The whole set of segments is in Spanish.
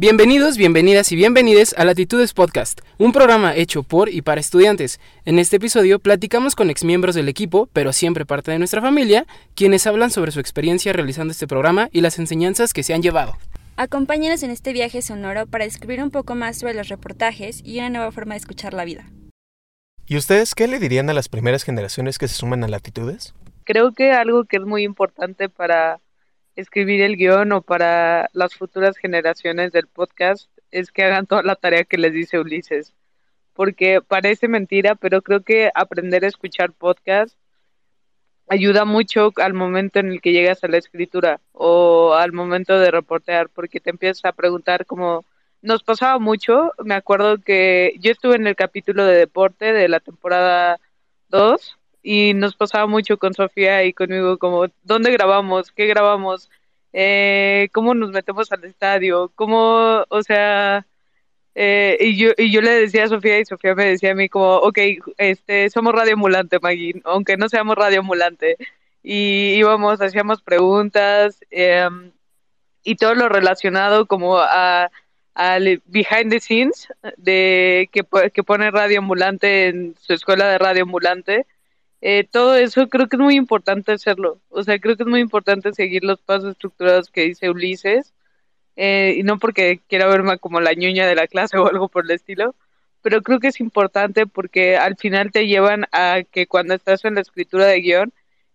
Bienvenidos, bienvenidas y bienvenides a Latitudes Podcast, un programa hecho por y para estudiantes. En este episodio platicamos con exmiembros del equipo, pero siempre parte de nuestra familia, quienes hablan sobre su experiencia realizando este programa y las enseñanzas que se han llevado. Acompáñenos en este viaje sonoro para descubrir un poco más sobre los reportajes y una nueva forma de escuchar la vida. ¿Y ustedes qué le dirían a las primeras generaciones que se suman a Latitudes? Creo que algo que es muy importante para escribir el guion o para las futuras generaciones del podcast es que hagan toda la tarea que les dice Ulises. Porque parece mentira, pero creo que aprender a escuchar podcast ayuda mucho al momento en el que llegas a la escritura o al momento de reportear, porque te empiezas a preguntar como nos pasaba mucho, me acuerdo que yo estuve en el capítulo de deporte de la temporada 2 y nos pasaba mucho con Sofía y conmigo como, ¿dónde grabamos? ¿Qué grabamos? Eh, ¿Cómo nos metemos al estadio? ¿Cómo, o sea, eh, y, yo, y yo le decía a Sofía y Sofía me decía a mí como, ok, este, somos radio ambulante, Maggie, aunque no seamos radio ambulante. Y íbamos, hacíamos preguntas em, y todo lo relacionado como a al behind the scenes de que, que pone radio ambulante en su escuela de radio ambulante eh, todo eso creo que es muy importante hacerlo. O sea, creo que es muy importante seguir los pasos estructurados que dice Ulises. Eh, y no porque quiera verme como la ñoña de la clase o algo por el estilo, pero creo que es importante porque al final te llevan a que cuando estás en la escritura de guion,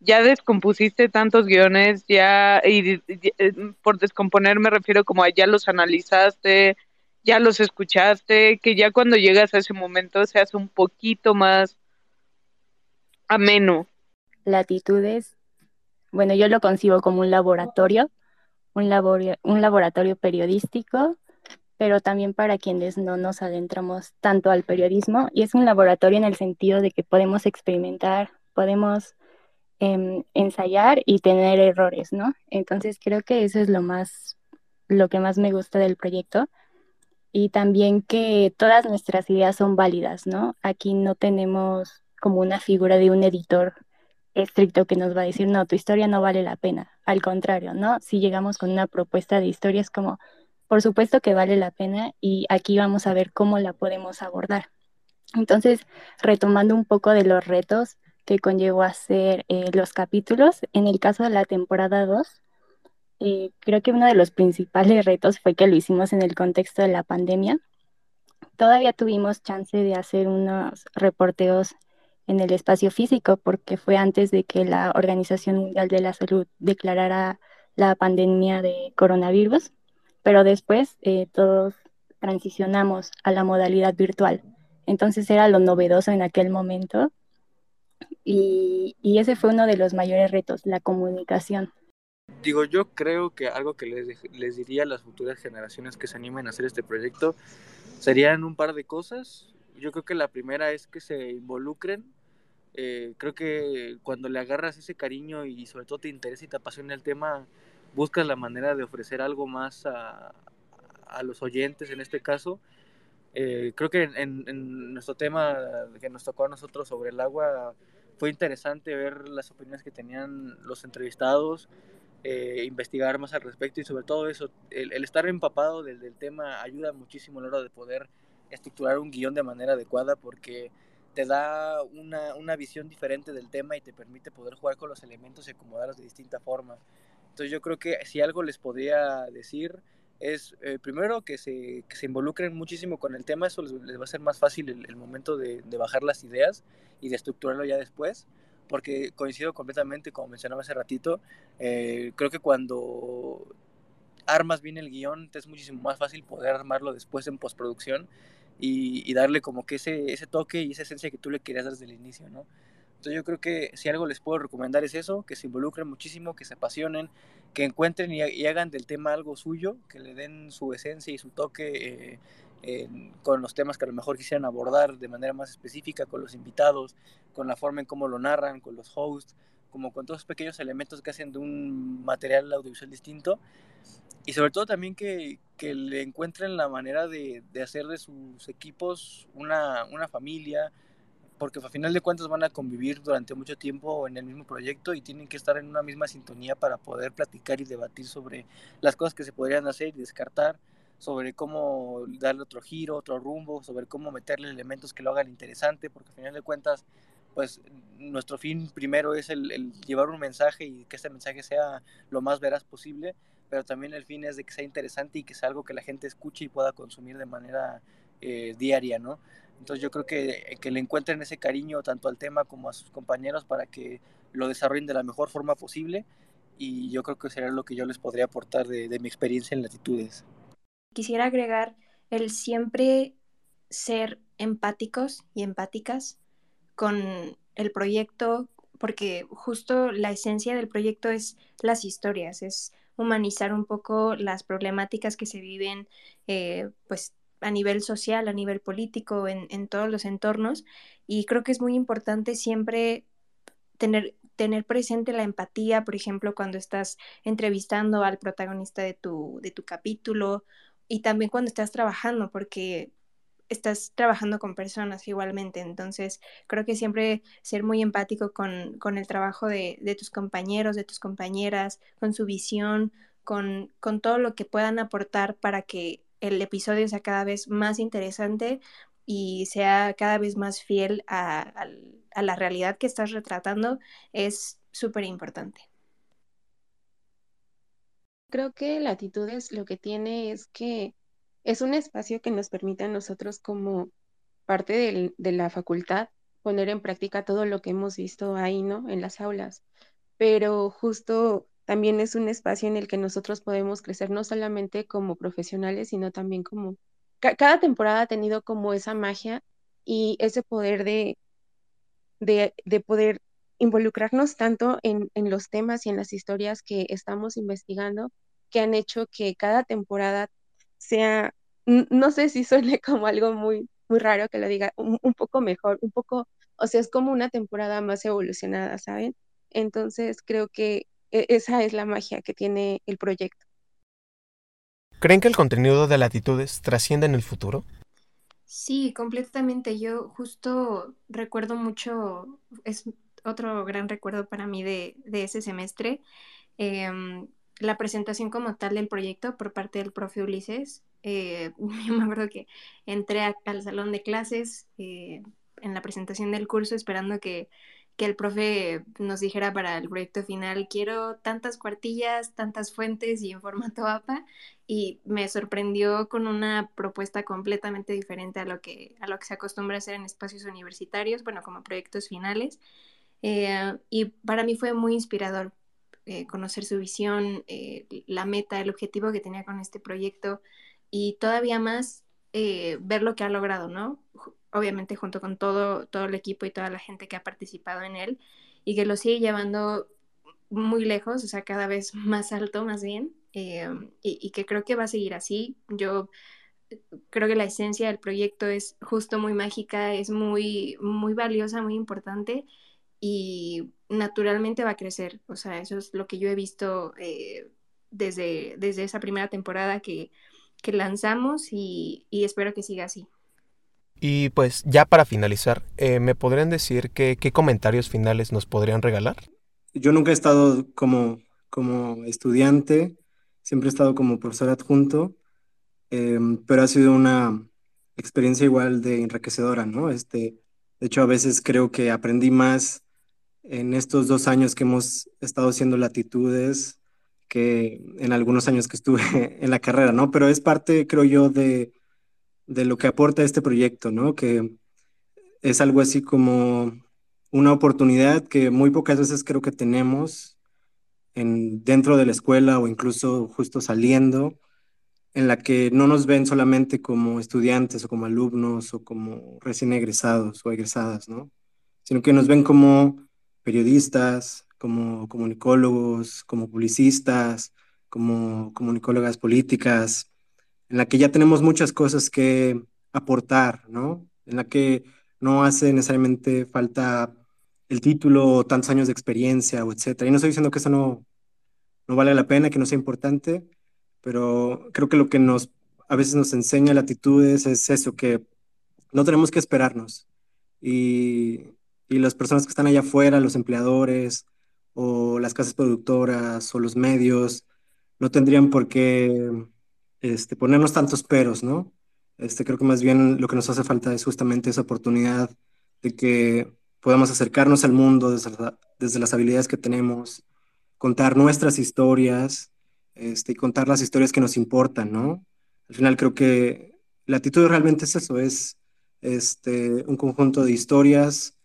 ya descompusiste tantos guiones, ya, y, eh, por descomponer me refiero como a ya los analizaste, ya los escuchaste, que ya cuando llegas a ese momento se hace un poquito más ameno. Latitudes, bueno, yo lo concibo como un laboratorio, un, laboratorio periodístico, pero también para quienes no nos adentramos tanto al periodismo. Y es un laboratorio en el sentido de que podemos experimentar, podemos em, ensayar y tener errores, ¿no? Entonces creo que eso es lo más, lo que más me gusta del proyecto. Y también que todas nuestras ideas son válidas, ¿no? Aquí no tenemos como una figura de un editor estricto que nos va a decir, no, tu historia no vale la pena. Al contrario, ¿no? Si llegamos con una propuesta de historia es como, por supuesto que vale la pena y aquí vamos a ver cómo la podemos abordar. Entonces, retomando un poco de los retos que conllevó hacer eh, los capítulos, en el caso de la temporada 2, eh, creo que uno de los principales retos fue que lo hicimos en el contexto de la pandemia. Todavía tuvimos chance de hacer unos reporteos en el espacio físico, porque fue antes de que la Organización Mundial de la Salud declarara la pandemia de coronavirus, pero después eh, todos transicionamos a la modalidad virtual. Entonces era lo novedoso en aquel momento y, y ese fue uno de los mayores retos, la comunicación. Digo, yo creo que algo que les, les diría a las futuras generaciones que se animen a hacer este proyecto serían un par de cosas. Yo creo que la primera es que se involucren eh, creo que cuando le agarras ese cariño y sobre todo te interesa y te apasiona el tema, buscas la manera de ofrecer algo más a, a los oyentes en este caso. Eh, creo que en, nuestro tema que nos tocó a nosotros sobre el agua fue interesante ver las opiniones que tenían los entrevistados, eh, investigar más al respecto y sobre todo eso, el, estar empapado del, del, tema ayuda muchísimo a la hora de poder estructurar un guion de manera adecuada porque te da una, una, visión diferente del tema y te permite poder jugar con los elementos y acomodarlos de distinta forma. Entonces yo creo que si algo les podría decir es eh, primero que se, que se, involucren muchísimo con el tema, eso les, va a ser más fácil el, momento de, de, bajar las ideas y de estructurarlo ya después, porque coincido completamente, como mencionaba hace ratito, eh, creo que cuando armas bien el guion, te es muchísimo más fácil poder armarlo después en postproducción y, darle como que ese, ese toque y esa esencia que tú le querías dar desde el inicio, ¿no? Entonces yo creo que si algo les puedo recomendar es eso, que se involucren muchísimo, que se apasionen, que encuentren y, hagan del tema algo suyo, que le den su esencia y su toque eh, con los temas que a lo mejor quisieran abordar de manera más específica, con los invitados, con la forma en cómo lo narran, con los hosts, como con todos los pequeños elementos que hacen de un material audiovisual distinto. Y sobre todo también que, que le encuentren la manera de, de, hacer de sus equipos una, una familia, porque al final de cuentas van a convivir durante mucho tiempo en el mismo proyecto y tienen que estar en una misma sintonía para poder platicar y debatir sobre las cosas que se podrían hacer y descartar, sobre cómo darle otro giro, otro rumbo, sobre cómo meterle elementos que lo hagan interesante, porque al final de cuentas, pues nuestro fin primero es el, llevar un mensaje y que este mensaje sea lo más veraz posible, pero también el fin es de que sea interesante y que sea algo que la gente escuche y pueda consumir de manera eh, diaria, ¿no? Entonces yo creo que, que le encuentren ese cariño tanto al tema como a sus compañeros para que lo desarrollen de la mejor forma posible y yo creo que sería lo que yo les podría aportar de, de mi experiencia en latitudes. Quisiera agregar el siempre ser empáticos y empáticas con el proyecto, porque justo la esencia del proyecto es las historias, es humanizar un poco las problemáticas que se viven eh, pues a nivel social, a nivel político, en, en, todos los entornos. Y creo que es muy importante siempre tener, tener presente la empatía, por ejemplo, cuando estás entrevistando al protagonista de tu, de tu capítulo y también cuando estás trabajando, porque estás trabajando con personas igualmente. Entonces, creo que siempre ser muy empático con, con el trabajo de, de, tus compañeros, de tus compañeras, con su visión, con, con todo lo que puedan aportar para que el episodio sea cada vez más interesante y sea cada vez más fiel a, a, la realidad que estás retratando, es súper importante. Creo que Latitudes lo que tiene es que es un espacio que nos permite a nosotros como parte de la facultad poner en práctica todo lo que hemos visto ahí, ¿no? En las aulas. Pero justo también es un espacio en el que nosotros podemos crecer no solamente como profesionales, sino también como... cada temporada ha tenido como esa magia y ese poder de, de, de poder involucrarnos tanto en, en los temas y en las historias que estamos investigando que han hecho que cada temporada sea, no sé si suene como algo muy, muy raro que lo diga, un, un, poco mejor, un poco, o sea, es como una temporada más evolucionada, ¿saben? Entonces creo que e, esa es la magia que tiene el proyecto. ¿Creen que el contenido de Latitudes trasciende en el futuro? Sí, completamente. Yo justo recuerdo mucho, es otro gran recuerdo para mí de, de ese semestre. Eh, la presentación como tal del proyecto por parte del profe Ulises. Eh, yo me acuerdo que entré al salón de clases eh, en la presentación del curso esperando que, que, el profe nos dijera para el proyecto final, quiero tantas cuartillas, tantas fuentes y en formato APA. Y me sorprendió con una propuesta completamente diferente a lo que, a lo que se acostumbra a hacer en espacios universitarios, bueno, como proyectos finales. Eh, y para mí fue muy inspirador eh, conocer su visión, eh, la meta, el objetivo que tenía con este proyecto y todavía más eh, ver lo que ha logrado, ¿no? Obviamente junto con todo, todo el equipo y toda la gente que ha participado en él y que lo sigue llevando muy lejos, o sea, cada vez más alto, más bien, y, y que creo que va a seguir así. Yo creo que la esencia del proyecto es justo muy mágica, es muy, muy valiosa, muy importante y naturalmente va a crecer. O sea, eso es lo que yo he visto eh, desde, desde esa primera temporada que, que lanzamos y, y, espero que siga así. Y pues ya para finalizar, eh, ¿me podrían decir qué comentarios finales nos podrían regalar? Yo nunca he estado como, como estudiante, siempre he estado como profesor adjunto, eh, pero ha sido una experiencia igual de enriquecedora, ¿no? Este, de hecho, a veces creo que aprendí más en estos dos años que hemos estado haciendo latitudes que en algunos años que estuve en la carrera, ¿no? Pero es parte, creo yo, de, de lo que aporta este proyecto, ¿no? Que es algo así como una oportunidad que muy pocas veces creo que tenemos en, dentro de la escuela o incluso justo saliendo, en la que no nos ven solamente como estudiantes o como alumnos o como recién egresados o egresadas, ¿no? Sino que nos ven como periodistas, como comunicólogos, como publicistas, como comunicólogas políticas, en la que ya tenemos muchas cosas que aportar, ¿no? En la que no hace necesariamente falta el título o tantos años de experiencia o etcétera. Y no estoy diciendo que eso no, no vale la pena, que no sea importante, pero creo que lo que nos a veces nos enseña latitudes es eso, que no tenemos que esperarnos. Y, y las personas que están allá afuera, los empleadores o las casas productoras o los medios, no tendrían por qué este, ponernos tantos peros, ¿no? Este, creo que más bien lo que nos hace falta es justamente esa oportunidad de que podamos acercarnos al mundo desde, desde las habilidades que tenemos, contar nuestras historias este, y contar las historias que nos importan, ¿no? Al final creo que la actitud realmente es eso, es este, un conjunto de historias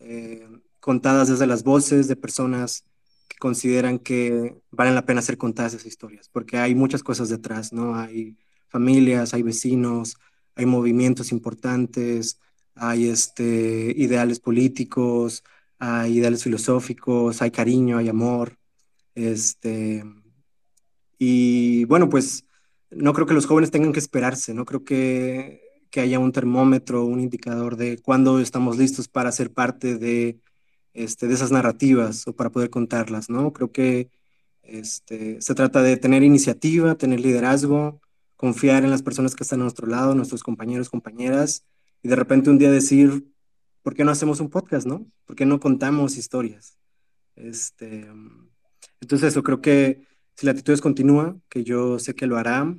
eh, contadas desde las voces de personas que consideran que valen la pena ser contadas esas historias, porque hay muchas cosas detrás, ¿no? Hay familias, hay vecinos, hay movimientos importantes, hay este, ideales políticos, hay ideales filosóficos, hay cariño, hay amor. Este, y bueno, pues no creo que los jóvenes tengan que esperarse, no creo que, que haya un termómetro, un indicador de cuándo estamos listos para ser parte de, este, de esas narrativas o para poder contarlas, ¿no? Creo que este, se trata de tener iniciativa, tener liderazgo, confiar en las personas que están a nuestro lado, nuestros compañeros, compañeras, y de repente un día decir, ¿por qué no hacemos un podcast, no? ¿Por qué no contamos historias? Este, entonces eso, creo que si la actitud continúa, que yo sé que lo hará,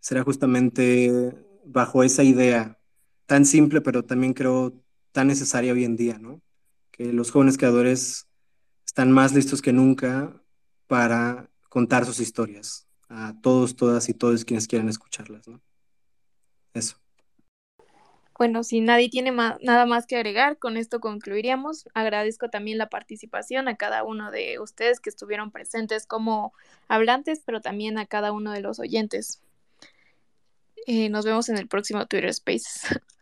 será justamente bajo esa idea tan simple, pero también creo tan necesaria hoy en día, ¿no? Que los jóvenes creadores están más listos que nunca para contar sus historias a todos, todas y todos quienes quieran escucharlas, ¿no? Eso. Bueno, si nadie tiene nada más que agregar, con esto concluiríamos. Agradezco también la participación a cada uno de ustedes que estuvieron presentes como hablantes, pero también a cada uno de los oyentes. Nos vemos en el próximo Twitter Spaces.